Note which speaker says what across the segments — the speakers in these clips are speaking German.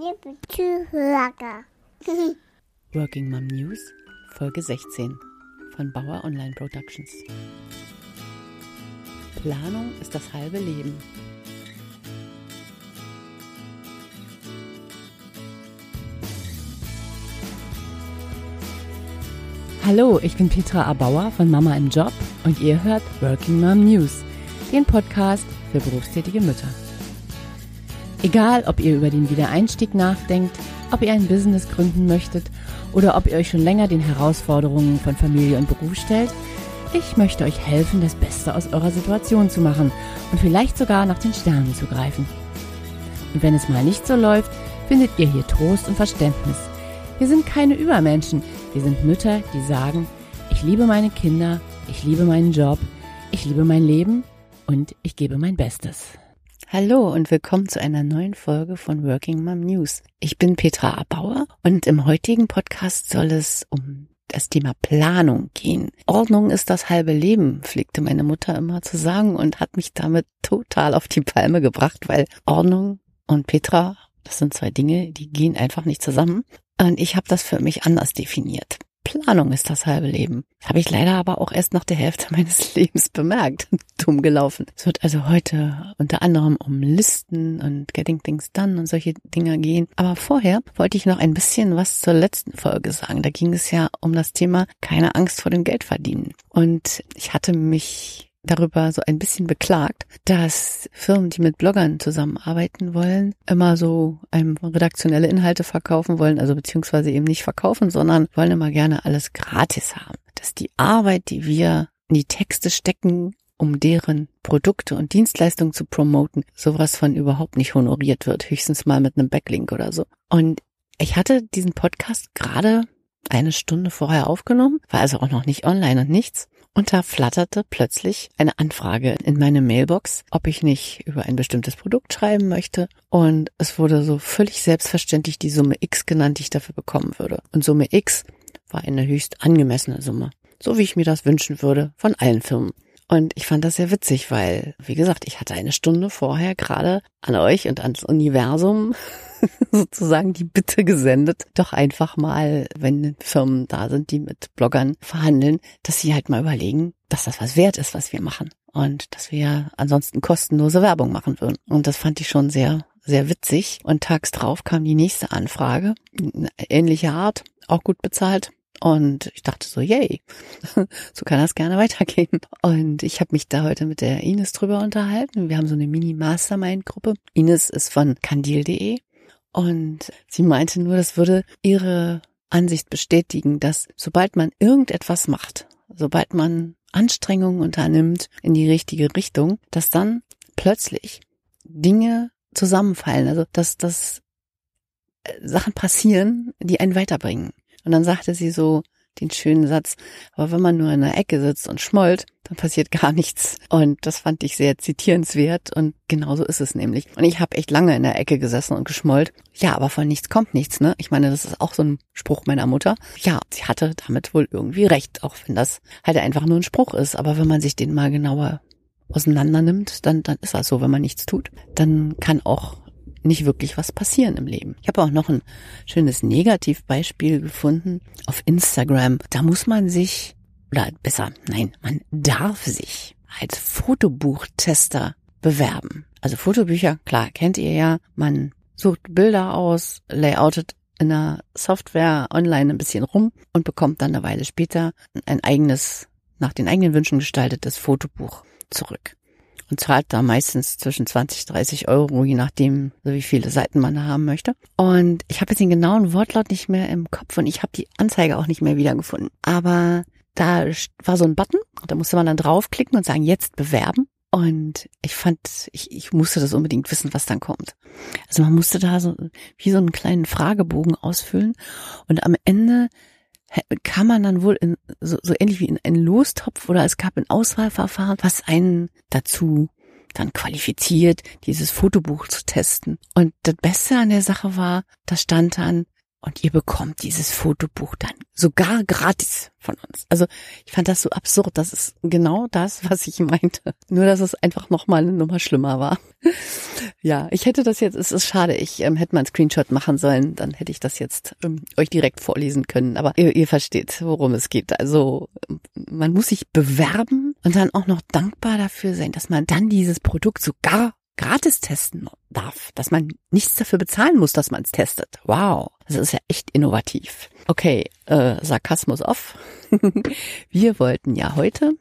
Speaker 1: liebe Zuhörer.
Speaker 2: Working Mom News, Folge 16 von Bauer Online Productions. Planung ist das halbe Leben. Hallo, ich bin Petra Abauer von Mama im Job und ihr hört Working Mom News, den Podcast für berufstätige Mütter. Egal, ob ihr über den Wiedereinstieg nachdenkt, ob ihr ein Business gründen möchtet oder ob ihr euch schon länger den Herausforderungen von Familie und Beruf stellt, ich möchte euch helfen, das Beste aus eurer Situation zu machen und vielleicht sogar nach den Sternen zu greifen. Und wenn es mal nicht so läuft, findet ihr hier Trost und Verständnis. Wir sind keine Übermenschen, wir sind Mütter, die sagen, ich liebe meine Kinder, ich liebe meinen Job, ich liebe mein Leben und ich gebe mein Bestes. Hallo und willkommen zu einer neuen Folge von Working Mom News. Ich bin Petra Abauer und im heutigen Podcast soll es um das Thema Planung gehen. Ordnung ist das halbe Leben, pflegte meine Mutter immer zu sagen und hat mich damit total auf die Palme gebracht, weil Ordnung und Petra, das sind zwei Dinge, die gehen einfach nicht zusammen. Und ich habe das für mich anders definiert. Planung ist das halbe Leben. Habe ich leider aber auch erst nach der Hälfte meines Lebens bemerkt. Dumm gelaufen. Es wird also heute unter anderem um Listen und Getting Things Done und solche Dinge gehen. Aber vorher wollte ich noch ein bisschen was zur letzten Folge sagen. Da ging es ja um das Thema keine Angst vor dem Geldverdienen. Und ich hatte mich darüber so ein bisschen beklagt, dass Firmen, die mit Bloggern zusammenarbeiten wollen, immer so einem redaktionelle Inhalte verkaufen wollen, also beziehungsweise eben nicht verkaufen, sondern wollen immer gerne alles gratis haben. Dass die Arbeit, die wir in die Texte stecken, um deren Produkte und Dienstleistungen zu promoten, sowas von überhaupt nicht honoriert wird, höchstens mal mit einem Backlink oder so. Und ich hatte diesen Podcast gerade eine Stunde vorher aufgenommen, war also auch noch nicht online und nichts. Und da flatterte plötzlich eine Anfrage in meine Mailbox, ob ich nicht über ein bestimmtes Produkt schreiben möchte. Und es wurde so völlig selbstverständlich die Summe X genannt, die ich dafür bekommen würde. Und Summe X war eine höchst angemessene Summe. So wie ich mir das wünschen würde von allen Firmen. Und ich fand das sehr witzig, weil, wie gesagt, ich hatte eine Stunde vorher gerade an euch und ans Universum sozusagen die Bitte gesendet, doch einfach mal, wenn Firmen da sind, die mit Bloggern verhandeln, dass sie halt mal überlegen, dass das was wert ist, was wir machen. Und dass wir ansonsten kostenlose Werbung machen würden. Und das fand ich schon sehr, sehr witzig. Und tags drauf kam die nächste Anfrage, ähnliche Art, auch gut bezahlt. Und ich dachte so, yay, so kann das gerne weitergehen. Und ich habe mich da heute mit der Ines drüber unterhalten. Wir haben so eine Mini-Mastermind-Gruppe. Ines ist von kandil.de und sie meinte nur, das würde ihre Ansicht bestätigen, dass sobald man irgendetwas macht, sobald man Anstrengungen unternimmt in die richtige Richtung, dass dann plötzlich Dinge zusammenfallen. Also dass, dass äh, Sachen passieren, die einen weiterbringen. Und dann sagte sie so den schönen Satz, aber wenn man nur in der Ecke sitzt und schmollt, dann passiert gar nichts. Und das fand ich sehr zitierenswert und genauso ist es nämlich. Und ich habe echt lange in der Ecke gesessen und geschmollt. Ja, aber von nichts kommt nichts, ne? Ich meine, das ist auch so ein Spruch meiner Mutter. Ja, sie hatte damit wohl irgendwie recht, auch wenn das halt einfach nur ein Spruch ist. Aber wenn man sich den mal genauer auseinander nimmt, dann, dann ist das so, wenn man nichts tut, dann kann auch nicht wirklich was passieren im Leben. Ich habe auch noch ein schönes Negativbeispiel gefunden auf Instagram. Da muss man sich, oder besser, nein, man darf sich als Fotobuchtester bewerben. Also Fotobücher, klar, kennt ihr ja. Man sucht Bilder aus, layoutet in der Software online ein bisschen rum und bekommt dann eine Weile später ein eigenes, nach den eigenen Wünschen gestaltetes Fotobuch zurück und zahlt da meistens zwischen 20, 30 Euro, je nachdem, wie viele Seiten man haben möchte. Und ich habe jetzt den genauen Wortlaut nicht mehr im Kopf und ich habe die Anzeige auch nicht mehr wiedergefunden. Aber da war so ein Button, da musste man dann draufklicken und sagen, jetzt bewerben. Und ich fand, ich, ich musste das unbedingt wissen, was dann kommt. Also man musste da so wie so einen kleinen Fragebogen ausfüllen und am Ende kann man dann wohl in, so, so ähnlich wie in einen Lostopf oder es gab ein Auswahlverfahren, was einen dazu dann qualifiziert, dieses Fotobuch zu testen. Und das Beste an der Sache war, da stand dann, und ihr bekommt dieses Fotobuch dann sogar gratis von uns. Also ich fand das so absurd. Das ist genau das, was ich meinte. Nur, dass es einfach nochmal eine Nummer schlimmer war. ja, ich hätte das jetzt, es ist schade, ich ähm, hätte mal einen Screenshot machen sollen, dann hätte ich das jetzt ähm, euch direkt vorlesen können. Aber ihr, ihr versteht, worum es geht. Also man muss sich bewerben und dann auch noch dankbar dafür sein, dass man dann dieses Produkt sogar gratis testen darf, dass man nichts dafür bezahlen muss, dass man es testet. Wow, das ist ja echt innovativ. Okay, äh, Sarkasmus off. Wir wollten ja heute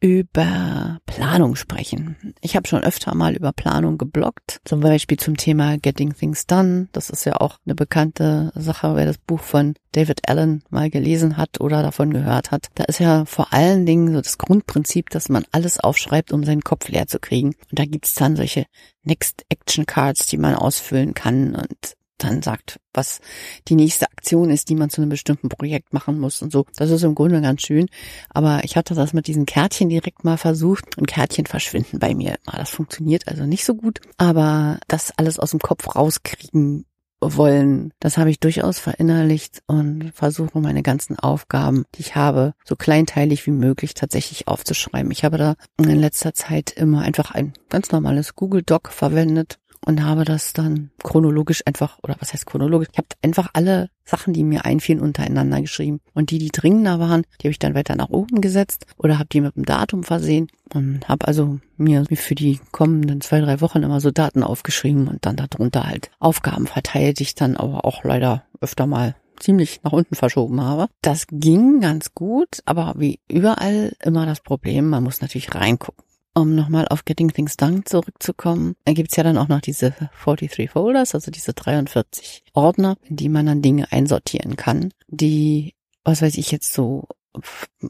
Speaker 2: über Planung sprechen. Ich habe schon öfter mal über Planung geblockt, zum Beispiel zum Thema Getting Things Done. Das ist ja auch eine bekannte Sache, wer das Buch von David Allen mal gelesen hat oder davon gehört hat. Da ist ja vor allen Dingen so das Grundprinzip, dass man alles aufschreibt, um seinen Kopf leer zu kriegen. Und da gibt's dann solche Next Action Cards, die man ausfüllen kann und dann sagt, was die nächste Aktion ist, die man zu einem bestimmten Projekt machen muss und so. Das ist im Grunde ganz schön. Aber ich hatte das mit diesen Kärtchen direkt mal versucht und Kärtchen verschwinden bei mir. Das funktioniert also nicht so gut. Aber das alles aus dem Kopf rauskriegen wollen, das habe ich durchaus verinnerlicht und versuche meine ganzen Aufgaben, die ich habe, so kleinteilig wie möglich tatsächlich aufzuschreiben. Ich habe da in letzter Zeit immer einfach ein ganz normales Google Doc verwendet und habe das dann chronologisch einfach, oder was heißt chronologisch? Ich habe einfach alle Sachen, die mir einfielen, untereinander geschrieben. Und die, die dringender waren, die habe ich dann weiter nach oben gesetzt oder habe die mit dem Datum versehen und habe also mir für die kommenden zwei, drei Wochen immer so Daten aufgeschrieben und dann darunter halt Aufgaben verteilt, die ich dann aber auch leider öfter mal ziemlich nach unten verschoben habe. Das ging ganz gut, aber wie überall immer das Problem, man muss natürlich reingucken um nochmal auf Getting Things Done zurückzukommen, gibt's ja dann auch noch diese 43 Folders, also diese 43 Ordner, in die man dann Dinge einsortieren kann, die, was weiß ich jetzt so,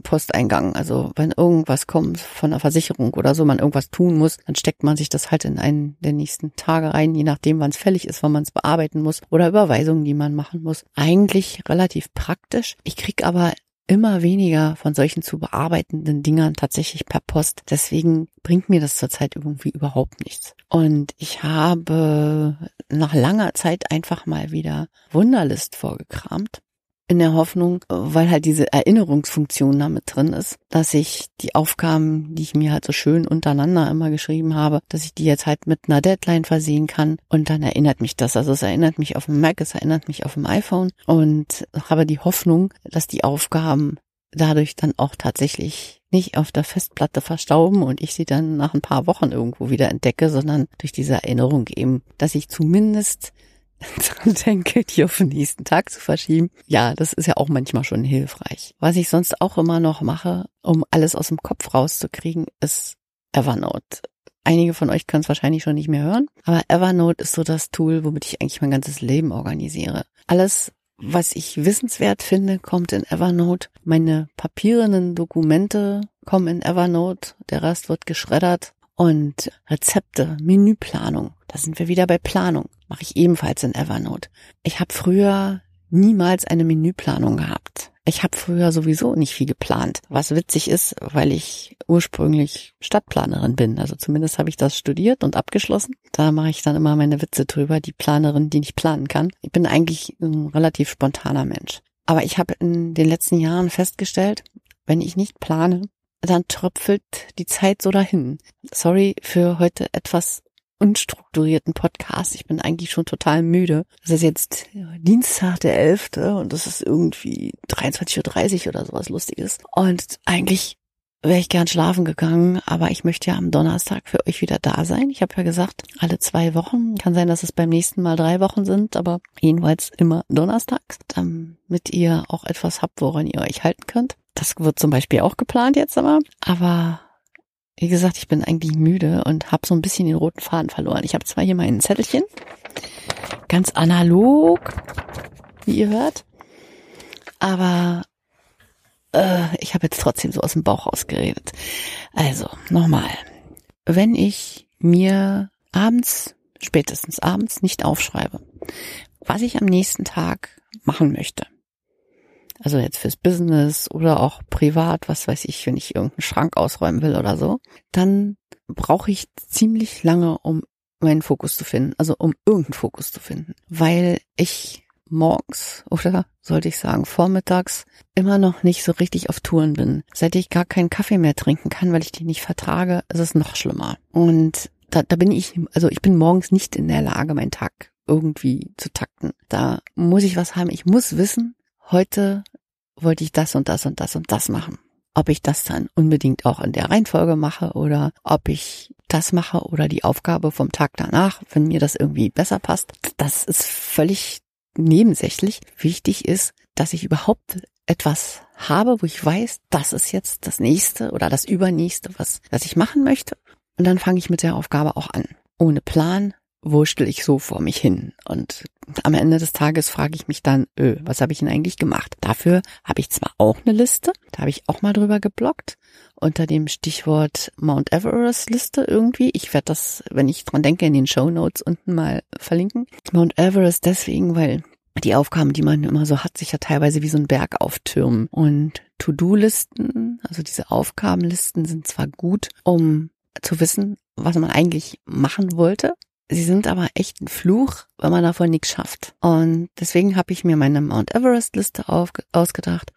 Speaker 2: Posteingang. Also wenn irgendwas kommt von der Versicherung oder so, man irgendwas tun muss, dann steckt man sich das halt in einen der nächsten Tage rein, je nachdem, wann es fällig ist, wann man es bearbeiten muss oder Überweisungen, die man machen muss. Eigentlich relativ praktisch. Ich krieg aber immer weniger von solchen zu bearbeitenden Dingern tatsächlich per Post. Deswegen bringt mir das zurzeit irgendwie überhaupt nichts. Und ich habe nach langer Zeit einfach mal wieder Wunderlist vorgekramt in der Hoffnung, weil halt diese Erinnerungsfunktion damit drin ist, dass ich die Aufgaben, die ich mir halt so schön untereinander immer geschrieben habe, dass ich die jetzt halt mit einer Deadline versehen kann und dann erinnert mich das. Also es erinnert mich auf dem Mac, es erinnert mich auf dem iPhone und habe die Hoffnung, dass die Aufgaben dadurch dann auch tatsächlich nicht auf der Festplatte verstauben und ich sie dann nach ein paar Wochen irgendwo wieder entdecke, sondern durch diese Erinnerung eben, dass ich zumindest dran denke, die auf den nächsten Tag zu verschieben. Ja, das ist ja auch manchmal schon hilfreich. Was ich sonst auch immer noch mache, um alles aus dem Kopf rauszukriegen, ist Evernote. Einige von euch können es wahrscheinlich schon nicht mehr hören, aber Evernote ist so das Tool, womit ich eigentlich mein ganzes Leben organisiere. Alles, was ich wissenswert finde, kommt in Evernote. Meine papierenden Dokumente kommen in Evernote. Der Rest wird geschreddert. Und Rezepte, Menüplanung, da sind wir wieder bei Planung mache ich ebenfalls in Evernote. Ich habe früher niemals eine Menüplanung gehabt. Ich habe früher sowieso nicht viel geplant, was witzig ist, weil ich ursprünglich Stadtplanerin bin. Also zumindest habe ich das studiert und abgeschlossen. Da mache ich dann immer meine Witze drüber, die Planerin, die nicht planen kann. Ich bin eigentlich ein relativ spontaner Mensch. Aber ich habe in den letzten Jahren festgestellt, wenn ich nicht plane, dann tröpfelt die Zeit so dahin. Sorry für heute etwas unstrukturierten Podcast. Ich bin eigentlich schon total müde. Das ist jetzt Dienstag der 11. und das ist irgendwie 23.30 Uhr oder sowas Lustiges. Und eigentlich wäre ich gern schlafen gegangen, aber ich möchte ja am Donnerstag für euch wieder da sein. Ich habe ja gesagt, alle zwei Wochen. Kann sein, dass es beim nächsten Mal drei Wochen sind, aber jedenfalls immer donnerstags, damit ihr auch etwas habt, woran ihr euch halten könnt. Das wird zum Beispiel auch geplant jetzt aber. Aber wie gesagt, ich bin eigentlich müde und habe so ein bisschen den roten Faden verloren. Ich habe zwar hier mein Zettelchen, ganz analog, wie ihr hört, aber äh, ich habe jetzt trotzdem so aus dem Bauch rausgeredet. Also, nochmal. Wenn ich mir abends, spätestens abends, nicht aufschreibe, was ich am nächsten Tag machen möchte, also jetzt fürs Business oder auch privat, was weiß ich, wenn ich irgendeinen Schrank ausräumen will oder so, dann brauche ich ziemlich lange, um meinen Fokus zu finden, also um irgendeinen Fokus zu finden, weil ich morgens oder sollte ich sagen vormittags immer noch nicht so richtig auf Touren bin. Seit ich gar keinen Kaffee mehr trinken kann, weil ich den nicht vertrage, ist es noch schlimmer. Und da, da bin ich, also ich bin morgens nicht in der Lage, meinen Tag irgendwie zu takten. Da muss ich was haben. Ich muss wissen, heute wollte ich das und das und das und das machen. Ob ich das dann unbedingt auch in der Reihenfolge mache oder ob ich das mache oder die Aufgabe vom Tag danach, wenn mir das irgendwie besser passt, das ist völlig nebensächlich. Wichtig ist, dass ich überhaupt etwas habe, wo ich weiß, das ist jetzt das nächste oder das übernächste, was, was ich machen möchte. Und dann fange ich mit der Aufgabe auch an. Ohne Plan, wurschtel ich so vor mich hin. Und am Ende des Tages frage ich mich dann, öh, was habe ich denn eigentlich gemacht? Dafür habe ich zwar auch eine Liste, da habe ich auch mal drüber geblockt, unter dem Stichwort Mount Everest Liste irgendwie. Ich werde das, wenn ich dran denke, in den Show Notes unten mal verlinken. Mount Everest deswegen, weil die Aufgaben, die man immer so hat, sich ja teilweise wie so ein Berg auftürmen. Und To-Do-Listen, also diese Aufgabenlisten sind zwar gut, um zu wissen, was man eigentlich machen wollte, Sie sind aber echt ein Fluch, wenn man davon nichts schafft. Und deswegen habe ich mir meine Mount Everest-Liste ausgedacht.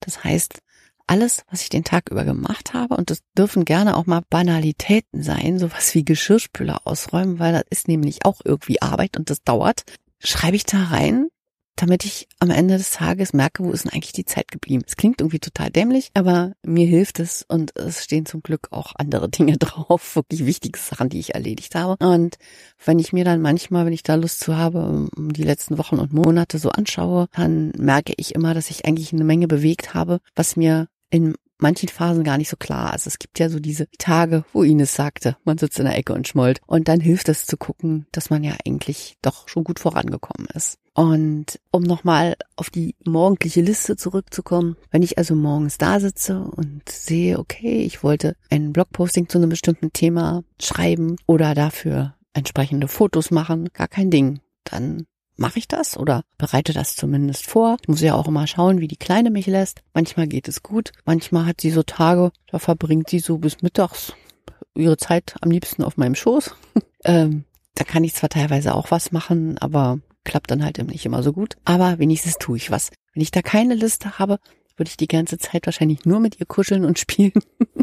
Speaker 2: Das heißt, alles, was ich den Tag über gemacht habe, und das dürfen gerne auch mal Banalitäten sein, sowas wie Geschirrspüler ausräumen, weil das ist nämlich auch irgendwie Arbeit und das dauert, schreibe ich da rein damit ich am Ende des Tages merke, wo ist denn eigentlich die Zeit geblieben. Es klingt irgendwie total dämlich, aber mir hilft es und es stehen zum Glück auch andere Dinge drauf, wirklich wichtige Sachen, die ich erledigt habe. Und wenn ich mir dann manchmal, wenn ich da Lust zu habe, die letzten Wochen und Monate so anschaue, dann merke ich immer, dass ich eigentlich eine Menge bewegt habe, was mir in manchen Phasen gar nicht so klar. Also es gibt ja so diese Tage, wo Ines sagte, man sitzt in der Ecke und schmollt. Und dann hilft es zu gucken, dass man ja eigentlich doch schon gut vorangekommen ist. Und um nochmal auf die morgendliche Liste zurückzukommen, wenn ich also morgens da sitze und sehe, okay, ich wollte ein Blogposting zu einem bestimmten Thema schreiben oder dafür entsprechende Fotos machen, gar kein Ding. Dann mache ich das oder bereite das zumindest vor. Ich muss ja auch immer schauen, wie die Kleine mich lässt. Manchmal geht es gut, manchmal hat sie so Tage, da verbringt sie so bis mittags ihre Zeit am liebsten auf meinem Schoß. ähm, da kann ich zwar teilweise auch was machen, aber klappt dann halt nicht immer so gut. Aber wenigstens tue ich was. Wenn ich da keine Liste habe, würde ich die ganze Zeit wahrscheinlich nur mit ihr kuscheln und spielen,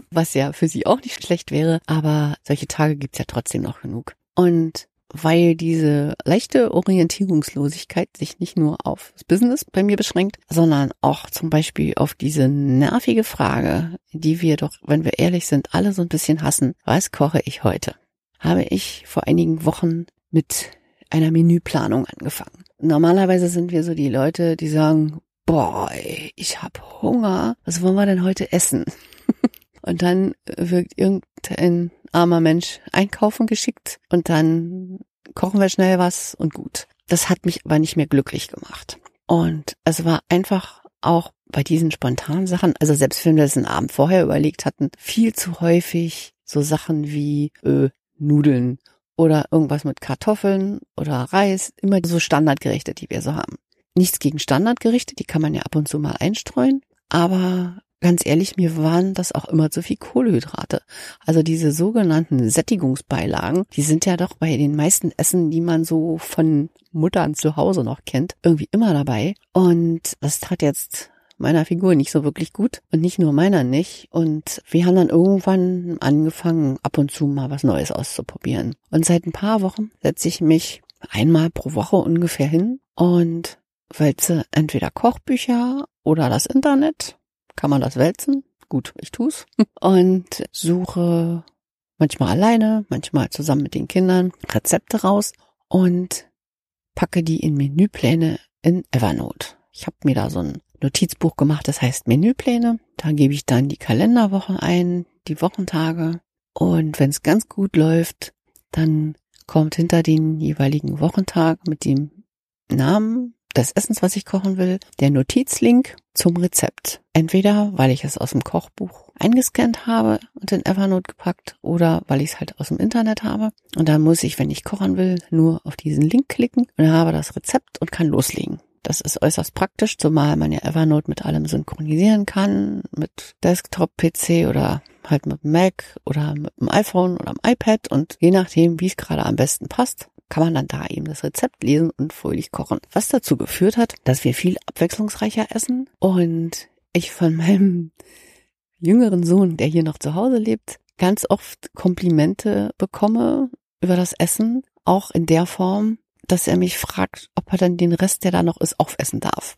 Speaker 2: was ja für sie auch nicht schlecht wäre. Aber solche Tage gibt's ja trotzdem noch genug. Und weil diese leichte Orientierungslosigkeit sich nicht nur auf das Business bei mir beschränkt, sondern auch zum Beispiel auf diese nervige Frage, die wir doch, wenn wir ehrlich sind, alle so ein bisschen hassen. Was koche ich heute? Habe ich vor einigen Wochen mit einer Menüplanung angefangen. Normalerweise sind wir so die Leute, die sagen, boah, ich hab Hunger, was wollen wir denn heute essen? und dann wird irgendein armer Mensch einkaufen geschickt und dann kochen wir schnell was und gut. Das hat mich aber nicht mehr glücklich gemacht. Und es war einfach auch bei diesen spontanen Sachen, also selbst wenn wir das einen Abend vorher überlegt hatten, viel zu häufig so Sachen wie äh, Nudeln oder irgendwas mit Kartoffeln oder Reis, immer so Standardgerichte, die wir so haben. Nichts gegen Standardgerichte, die kann man ja ab und zu mal einstreuen, aber ganz ehrlich, mir waren das auch immer zu viel Kohlehydrate. Also diese sogenannten Sättigungsbeilagen, die sind ja doch bei den meisten Essen, die man so von Muttern zu Hause noch kennt, irgendwie immer dabei. Und das tat jetzt meiner Figur nicht so wirklich gut und nicht nur meiner nicht. Und wir haben dann irgendwann angefangen, ab und zu mal was Neues auszuprobieren. Und seit ein paar Wochen setze ich mich einmal pro Woche ungefähr hin und wälze entweder Kochbücher oder das Internet. Kann man das wälzen? Gut, ich tu's. Und suche manchmal alleine, manchmal zusammen mit den Kindern Rezepte raus und packe die in Menüpläne in Evernote. Ich habe mir da so ein Notizbuch gemacht, das heißt Menüpläne. Da gebe ich dann die Kalenderwoche ein, die Wochentage. Und wenn es ganz gut läuft, dann kommt hinter den jeweiligen Wochentag mit dem Namen des Essens, was ich kochen will, der Notizlink zum Rezept. Entweder, weil ich es aus dem Kochbuch eingescannt habe und in Evernote gepackt oder weil ich es halt aus dem Internet habe. Und dann muss ich, wenn ich kochen will, nur auf diesen Link klicken und habe das Rezept und kann loslegen. Das ist äußerst praktisch, zumal man ja Evernote mit allem synchronisieren kann, mit Desktop-PC oder halt mit Mac oder mit dem iPhone oder dem iPad und je nachdem, wie es gerade am besten passt, kann man dann da eben das Rezept lesen und fröhlich kochen. Was dazu geführt hat, dass wir viel abwechslungsreicher essen und ich von meinem jüngeren Sohn, der hier noch zu Hause lebt, ganz oft Komplimente bekomme über das Essen, auch in der Form, dass er mich fragt, ob er dann den Rest, der da noch ist, aufessen darf.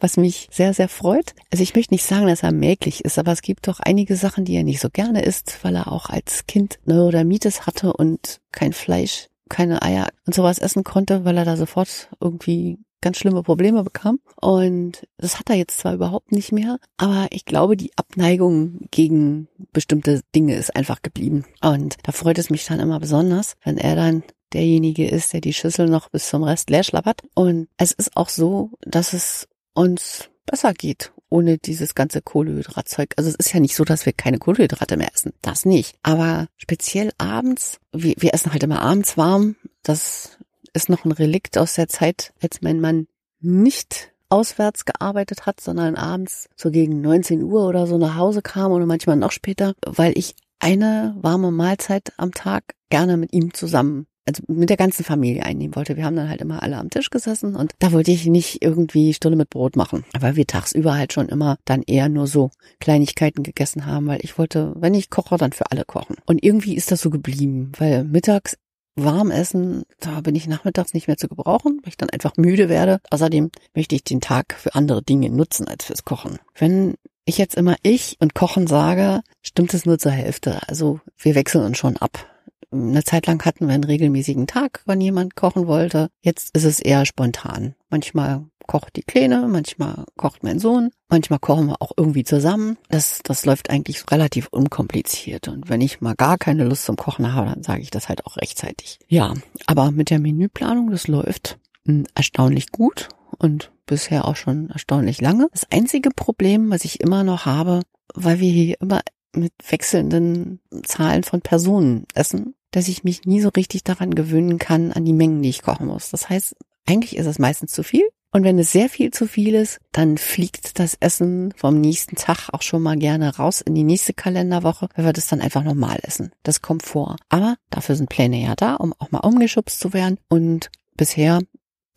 Speaker 2: Was mich sehr, sehr freut. Also ich möchte nicht sagen, dass er mäglich ist, aber es gibt doch einige Sachen, die er nicht so gerne isst, weil er auch als Kind Neurodermitis hatte und kein Fleisch, keine Eier und sowas essen konnte, weil er da sofort irgendwie ganz schlimme Probleme bekam. Und das hat er jetzt zwar überhaupt nicht mehr, aber ich glaube, die Abneigung gegen bestimmte Dinge ist einfach geblieben. Und da freut es mich dann immer besonders, wenn er dann derjenige ist, der die Schüssel noch bis zum Rest leer schlappert. Und es ist auch so, dass es uns besser geht ohne dieses ganze Kohlehydratzeug. Also es ist ja nicht so, dass wir keine Kohlenhydrate mehr essen. Das nicht. Aber speziell abends, wir, wir essen halt immer abends warm. Das ist noch ein Relikt aus der Zeit, als mein Mann nicht auswärts gearbeitet hat, sondern abends so gegen 19 Uhr oder so nach Hause kam oder manchmal noch später, weil ich eine warme Mahlzeit am Tag gerne mit ihm zusammen also mit der ganzen Familie einnehmen wollte. Wir haben dann halt immer alle am Tisch gesessen und da wollte ich nicht irgendwie Stulle mit Brot machen, weil wir tagsüber halt schon immer dann eher nur so Kleinigkeiten gegessen haben, weil ich wollte, wenn ich koche, dann für alle kochen. Und irgendwie ist das so geblieben, weil mittags warm essen, da bin ich nachmittags nicht mehr zu gebrauchen, weil ich dann einfach müde werde. Außerdem möchte ich den Tag für andere Dinge nutzen als fürs Kochen. Wenn ich jetzt immer ich und Kochen sage, stimmt es nur zur Hälfte. Also wir wechseln uns schon ab. Eine Zeit lang hatten wir einen regelmäßigen Tag, wann jemand kochen wollte. Jetzt ist es eher spontan. Manchmal kocht die Kleine, manchmal kocht mein Sohn, manchmal kochen wir auch irgendwie zusammen. Das, das läuft eigentlich relativ unkompliziert. Und wenn ich mal gar keine Lust zum Kochen habe, dann sage ich das halt auch rechtzeitig. Ja, aber mit der Menüplanung, das läuft hm, erstaunlich gut und bisher auch schon erstaunlich lange. Das einzige Problem, was ich immer noch habe, weil wir hier immer mit wechselnden Zahlen von Personen essen, dass ich mich nie so richtig daran gewöhnen kann, an die Mengen, die ich kochen muss. Das heißt, eigentlich ist es meistens zu viel. Und wenn es sehr viel zu viel ist, dann fliegt das Essen vom nächsten Tag auch schon mal gerne raus in die nächste Kalenderwoche, weil wir das dann einfach normal essen. Das kommt vor. Aber dafür sind Pläne ja da, um auch mal umgeschubst zu werden. Und bisher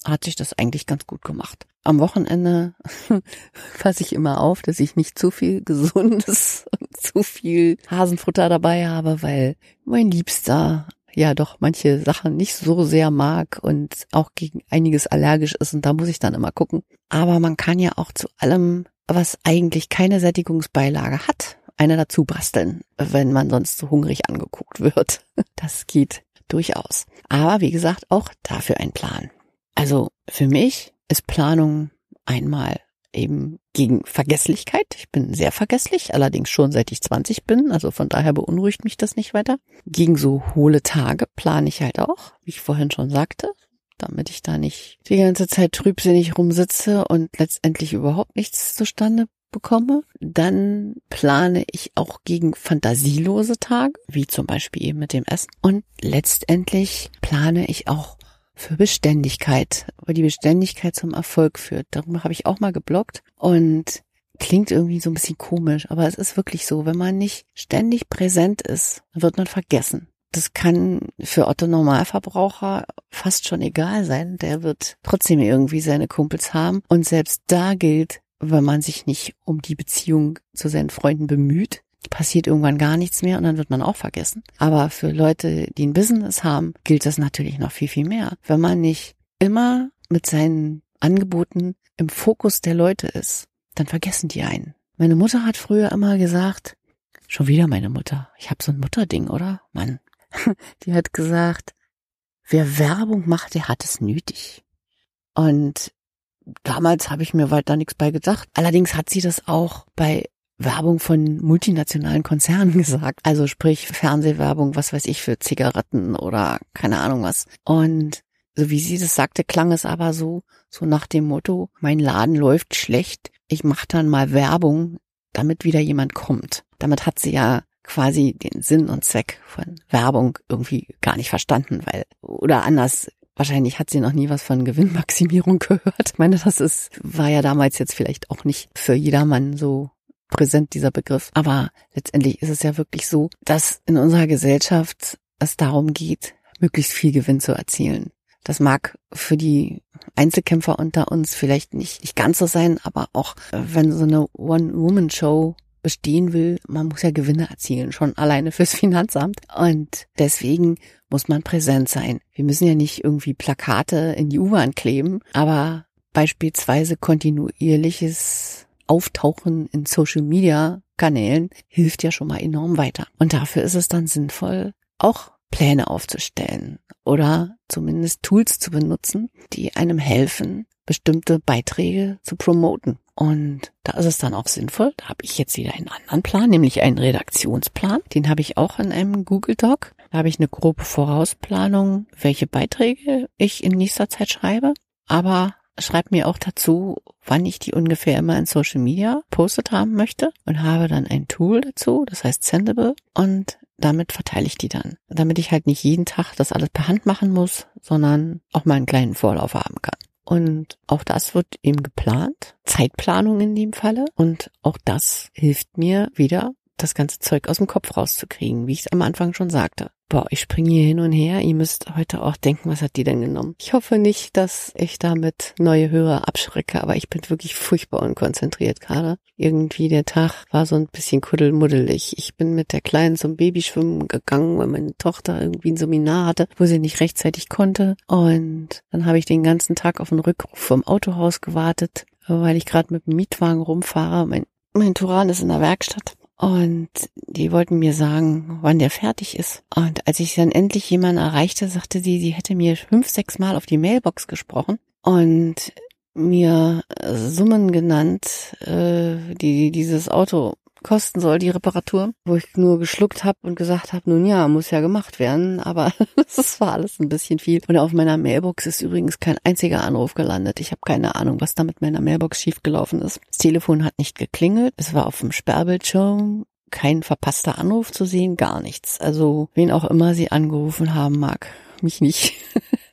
Speaker 2: hat sich das eigentlich ganz gut gemacht. Am Wochenende passe ich immer auf, dass ich nicht zu viel Gesundes und zu viel Hasenfutter dabei habe, weil mein Liebster ja doch manche Sachen nicht so sehr mag und auch gegen einiges allergisch ist und da muss ich dann immer gucken. Aber man kann ja auch zu allem, was eigentlich keine Sättigungsbeilage hat, eine dazu basteln, wenn man sonst so hungrig angeguckt wird. Das geht durchaus. Aber wie gesagt, auch dafür ein Plan. Also für mich ist Planung einmal eben gegen Vergesslichkeit. Ich bin sehr vergesslich, allerdings schon seit ich 20 bin, also von daher beunruhigt mich das nicht weiter. Gegen so hohle Tage plane ich halt auch, wie ich vorhin schon sagte, damit ich da nicht die ganze Zeit trübsinnig rumsitze und letztendlich überhaupt nichts zustande bekomme. Dann plane ich auch gegen fantasielose Tage, wie zum Beispiel eben mit dem Essen. Und letztendlich plane ich auch für Beständigkeit, weil die Beständigkeit zum Erfolg führt. Darüber habe ich auch mal geblockt und klingt irgendwie so ein bisschen komisch, aber es ist wirklich so, wenn man nicht ständig präsent ist, wird man vergessen. Das kann für Otto Normalverbraucher fast schon egal sein. Der wird trotzdem irgendwie seine Kumpels haben. Und selbst da gilt, wenn man sich nicht um die Beziehung zu seinen Freunden bemüht, passiert irgendwann gar nichts mehr und dann wird man auch vergessen. Aber für Leute, die ein Business haben, gilt das natürlich noch viel, viel mehr. Wenn man nicht immer mit seinen Angeboten im Fokus der Leute ist, dann vergessen die einen. Meine Mutter hat früher immer gesagt, schon wieder meine Mutter, ich habe so ein Mutterding, oder? Mann. Die hat gesagt, wer Werbung macht, der hat es nötig. Und damals habe ich mir weiter nichts bei gedacht. Allerdings hat sie das auch bei Werbung von multinationalen Konzernen gesagt. Also sprich Fernsehwerbung, was weiß ich, für Zigaretten oder keine Ahnung was. Und so wie sie das sagte, klang es aber so, so nach dem Motto, mein Laden läuft schlecht, ich mache dann mal Werbung, damit wieder jemand kommt. Damit hat sie ja quasi den Sinn und Zweck von Werbung irgendwie gar nicht verstanden, weil, oder anders, Wahrscheinlich hat sie noch nie was von Gewinnmaximierung gehört. Ich meine, das ist, war ja damals jetzt vielleicht auch nicht für jedermann so präsent, dieser Begriff. Aber letztendlich ist es ja wirklich so, dass in unserer Gesellschaft es darum geht, möglichst viel Gewinn zu erzielen. Das mag für die Einzelkämpfer unter uns vielleicht nicht, nicht ganz so sein, aber auch äh, wenn so eine One-Woman-Show bestehen will, man muss ja Gewinne erzielen, schon alleine fürs Finanzamt. Und deswegen muss man präsent sein. Wir müssen ja nicht irgendwie Plakate in die U-Bahn kleben, aber beispielsweise kontinuierliches Auftauchen in Social Media Kanälen hilft ja schon mal enorm weiter. Und dafür ist es dann sinnvoll, auch Pläne aufzustellen oder zumindest Tools zu benutzen, die einem helfen, bestimmte Beiträge zu promoten. Und da ist es dann auch sinnvoll. Da habe ich jetzt wieder einen anderen Plan, nämlich einen Redaktionsplan. Den habe ich auch in einem Google Doc. Da habe ich eine grobe Vorausplanung, welche Beiträge ich in nächster Zeit schreibe. Aber schreibe mir auch dazu, wann ich die ungefähr immer in Social Media postet haben möchte und habe dann ein Tool dazu, das heißt Sendable und damit verteile ich die dann, damit ich halt nicht jeden Tag das alles per Hand machen muss, sondern auch mal einen kleinen Vorlauf haben kann. Und auch das wird eben geplant. Zeitplanung in dem Falle. Und auch das hilft mir wieder, das ganze Zeug aus dem Kopf rauszukriegen, wie ich es am Anfang schon sagte. Boah, ich springe hier hin und her. Ihr müsst heute auch denken, was hat die denn genommen? Ich hoffe nicht, dass ich damit neue Hörer abschrecke, aber ich bin wirklich furchtbar unkonzentriert gerade. Irgendwie der Tag war so ein bisschen kuddelmuddelig. Ich bin mit der Kleinen zum Babyschwimmen gegangen, weil meine Tochter irgendwie ein Seminar hatte, wo sie nicht rechtzeitig konnte. Und dann habe ich den ganzen Tag auf den Rückruf vom Autohaus gewartet, weil ich gerade mit dem Mietwagen rumfahre. Mein mein Turan ist in der Werkstatt und die wollten mir sagen, wann der fertig ist. Und als ich dann endlich jemanden erreichte, sagte sie, sie hätte mir fünf, sechs Mal auf die Mailbox gesprochen und mir Summen genannt, äh, die dieses Auto kosten soll, die Reparatur, wo ich nur geschluckt habe und gesagt habe, nun ja, muss ja gemacht werden, aber das war alles ein bisschen viel. Und auf meiner Mailbox ist übrigens kein einziger Anruf gelandet. Ich habe keine Ahnung, was da mit meiner Mailbox schiefgelaufen ist. Das Telefon hat nicht geklingelt, es war auf dem Sperrbildschirm kein verpasster Anruf zu sehen, gar nichts. Also wen auch immer sie angerufen haben mag, mich nicht.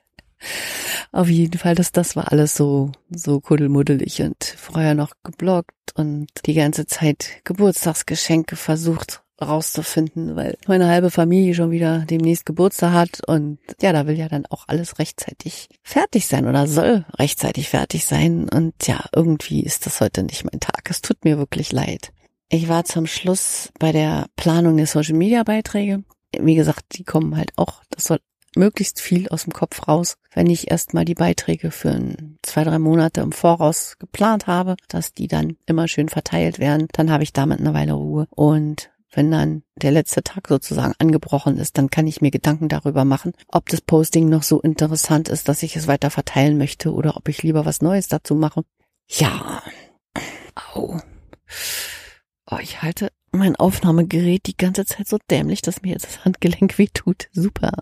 Speaker 2: Auf jeden Fall, das, das war alles so, so kuddelmuddelig und vorher noch geblockt und die ganze Zeit Geburtstagsgeschenke versucht rauszufinden, weil meine halbe Familie schon wieder demnächst Geburtstag hat und ja, da will ja dann auch alles rechtzeitig fertig sein oder soll rechtzeitig fertig sein und ja, irgendwie ist das heute nicht mein Tag. Es tut mir wirklich leid. Ich war zum Schluss bei der Planung der Social Media Beiträge. Wie gesagt, die kommen halt auch, das soll möglichst viel aus dem Kopf raus, wenn ich erstmal die Beiträge für zwei, drei Monate im Voraus geplant habe, dass die dann immer schön verteilt werden. Dann habe ich damit eine Weile Ruhe. Und wenn dann der letzte Tag sozusagen angebrochen ist, dann kann ich mir Gedanken darüber machen, ob das Posting noch so interessant ist, dass ich es weiter verteilen möchte oder ob ich lieber was Neues dazu mache. Ja. Au. Oh, ich halte mein Aufnahmegerät die ganze Zeit so dämlich, dass mir jetzt das Handgelenk wehtut. Super.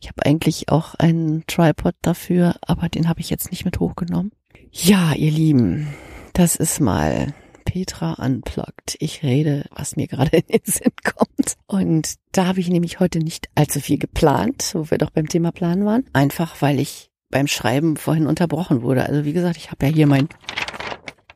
Speaker 2: Ich habe eigentlich auch einen Tripod dafür, aber den habe ich jetzt nicht mit hochgenommen. Ja, ihr Lieben, das ist mal Petra unplugged. Ich rede, was mir gerade in den Sinn kommt. Und da habe ich nämlich heute nicht allzu viel geplant, wo wir doch beim Thema Planen waren. Einfach weil ich beim Schreiben vorhin unterbrochen wurde. Also wie gesagt, ich habe ja hier mein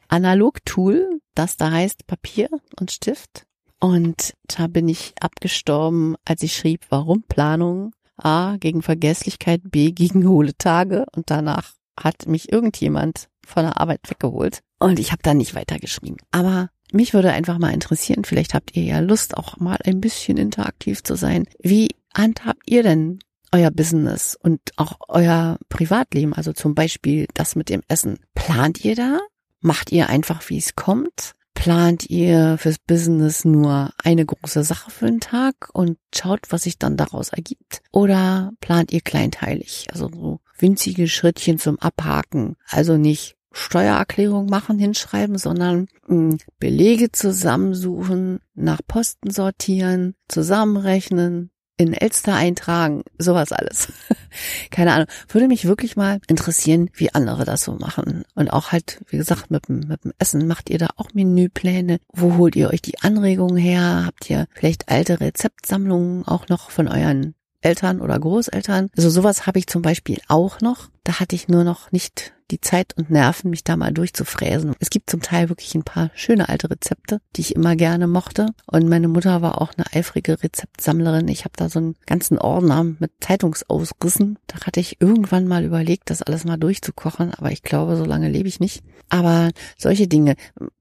Speaker 2: Analog-Tool, das da heißt Papier und Stift. Und da bin ich abgestorben, als ich schrieb, warum Planung A gegen Vergesslichkeit, B gegen hohle Tage und danach hat mich irgendjemand von der Arbeit weggeholt und ich habe da nicht weitergeschrieben. Aber mich würde einfach mal interessieren, vielleicht habt ihr ja Lust, auch mal ein bisschen interaktiv zu sein. Wie handhabt ihr denn euer Business und auch euer Privatleben, also zum Beispiel das mit dem Essen? Plant ihr da? Macht ihr einfach, wie es kommt? Plant ihr fürs Business nur eine große Sache für den Tag und schaut, was sich dann daraus ergibt? Oder plant ihr kleinteilig, also so winzige Schrittchen zum Abhaken? Also nicht Steuererklärung machen, hinschreiben, sondern hm, Belege zusammensuchen, nach Posten sortieren, zusammenrechnen, in Elster eintragen, sowas alles. Keine Ahnung. Würde mich wirklich mal interessieren, wie andere das so machen. Und auch halt, wie gesagt, mit dem, mit dem Essen macht ihr da auch Menüpläne. Wo holt ihr euch die Anregungen her? Habt ihr vielleicht alte Rezeptsammlungen auch noch von euren Eltern oder Großeltern? Also sowas habe ich zum Beispiel auch noch. Da hatte ich nur noch nicht die Zeit und Nerven, mich da mal durchzufräsen. Es gibt zum Teil wirklich ein paar schöne alte Rezepte, die ich immer gerne mochte. Und meine Mutter war auch eine eifrige Rezeptsammlerin. Ich habe da so einen ganzen Ordner mit Zeitungsausrissen. Da hatte ich irgendwann mal überlegt, das alles mal durchzukochen, aber ich glaube, so lange lebe ich nicht. Aber solche Dinge,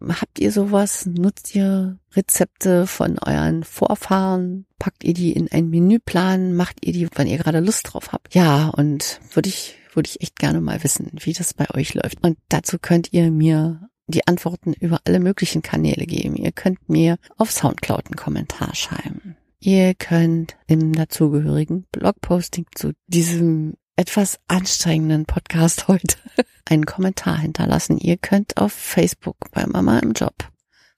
Speaker 2: habt ihr sowas? Nutzt ihr Rezepte von euren Vorfahren? Packt ihr die in einen Menüplan? Macht ihr die, wann ihr gerade Lust drauf habt? Ja, und würde ich, würde ich echt gerne mal wissen, wie das bei euch läuft. Und dazu könnt ihr mir die Antworten über alle möglichen Kanäle geben. Ihr könnt mir auf Soundcloud einen Kommentar schreiben. Ihr könnt im dazugehörigen Blogposting zu diesem etwas anstrengenden Podcast heute einen Kommentar hinterlassen. Ihr könnt auf Facebook bei Mama im Job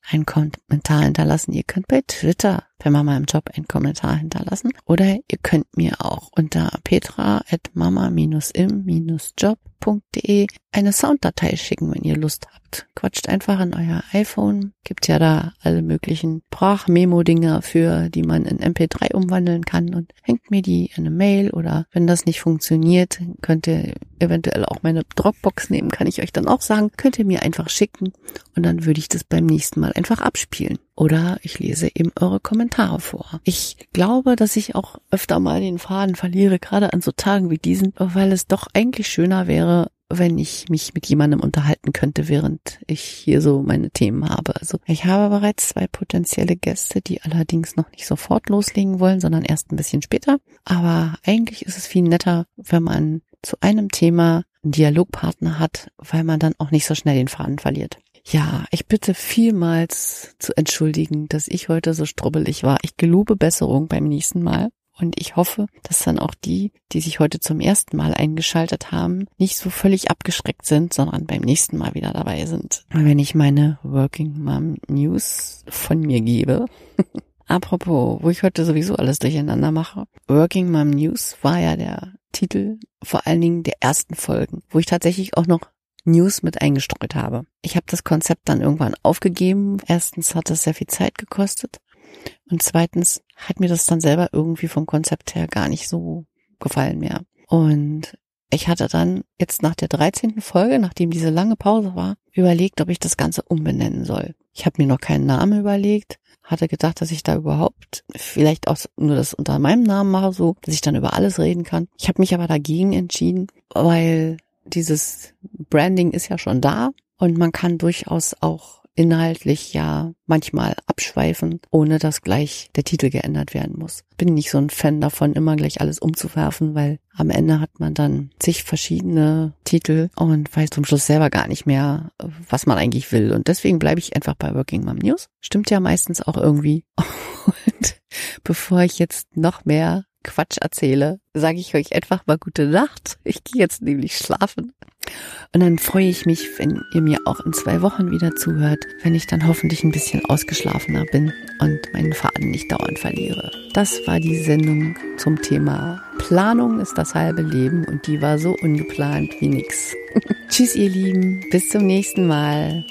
Speaker 2: einen Kommentar hinterlassen. Ihr könnt bei Twitter bei Mama im Job einen Kommentar hinterlassen. Oder ihr könnt mir auch unter petra at mama-im-job.de eine Sounddatei schicken, wenn ihr Lust habt. Quatscht einfach in euer iPhone. Gibt ja da alle möglichen Sprachmemo-Dinger für, die man in MP3 umwandeln kann und hängt mir die in eine Mail oder wenn das nicht funktioniert, könnt ihr eventuell auch meine Dropbox nehmen, kann ich euch dann auch sagen, könnt ihr mir einfach schicken und dann würde ich das beim nächsten Mal einfach abspielen. Oder ich lese eben eure Kommentare vor. Ich glaube, dass ich auch öfter mal den Faden verliere, gerade an so Tagen wie diesen, weil es doch eigentlich schöner wäre, wenn ich mich mit jemandem unterhalten könnte, während ich hier so meine Themen habe. Also ich habe bereits zwei potenzielle Gäste, die allerdings noch nicht sofort loslegen wollen, sondern erst ein bisschen später. Aber eigentlich ist es viel netter, wenn man zu einem Thema einen Dialogpartner hat, weil man dann auch nicht so schnell den Faden verliert. Ja, ich bitte vielmals zu entschuldigen, dass ich heute so strubbelig war. Ich gelobe Besserung beim nächsten Mal. Und ich hoffe, dass dann auch die, die sich heute zum ersten Mal eingeschaltet haben, nicht so völlig abgeschreckt sind, sondern beim nächsten Mal wieder dabei sind. Wenn ich meine Working Mom News von mir gebe. Apropos, wo ich heute sowieso alles durcheinander mache. Working Mom News war ja der Titel vor allen Dingen der ersten Folgen, wo ich tatsächlich auch noch News mit eingestreut habe. Ich habe das Konzept dann irgendwann aufgegeben. Erstens hat es sehr viel Zeit gekostet und zweitens hat mir das dann selber irgendwie vom Konzept her gar nicht so gefallen mehr. Und ich hatte dann jetzt nach der 13. Folge, nachdem diese lange Pause war, überlegt, ob ich das Ganze umbenennen soll. Ich habe mir noch keinen Namen überlegt, hatte gedacht, dass ich da überhaupt vielleicht auch nur das unter meinem Namen mache, so dass ich dann über alles reden kann. Ich habe mich aber dagegen entschieden, weil dieses Branding ist ja schon da und man kann durchaus auch inhaltlich ja manchmal abschweifen, ohne dass gleich der Titel geändert werden muss. Bin nicht so ein Fan davon, immer gleich alles umzuwerfen, weil am Ende hat man dann zig verschiedene Titel und weiß zum Schluss selber gar nicht mehr, was man eigentlich will. Und deswegen bleibe ich einfach bei Working Mom News. Stimmt ja meistens auch irgendwie. Und bevor ich jetzt noch mehr Quatsch erzähle, sage ich euch einfach mal gute Nacht. Ich gehe jetzt nämlich schlafen. Und dann freue ich mich, wenn ihr mir auch in zwei Wochen wieder zuhört, wenn ich dann hoffentlich ein bisschen ausgeschlafener bin und meinen Faden nicht dauernd verliere. Das war die Sendung zum Thema Planung ist das halbe Leben und die war so ungeplant wie nix. Tschüss ihr Lieben, bis zum nächsten Mal.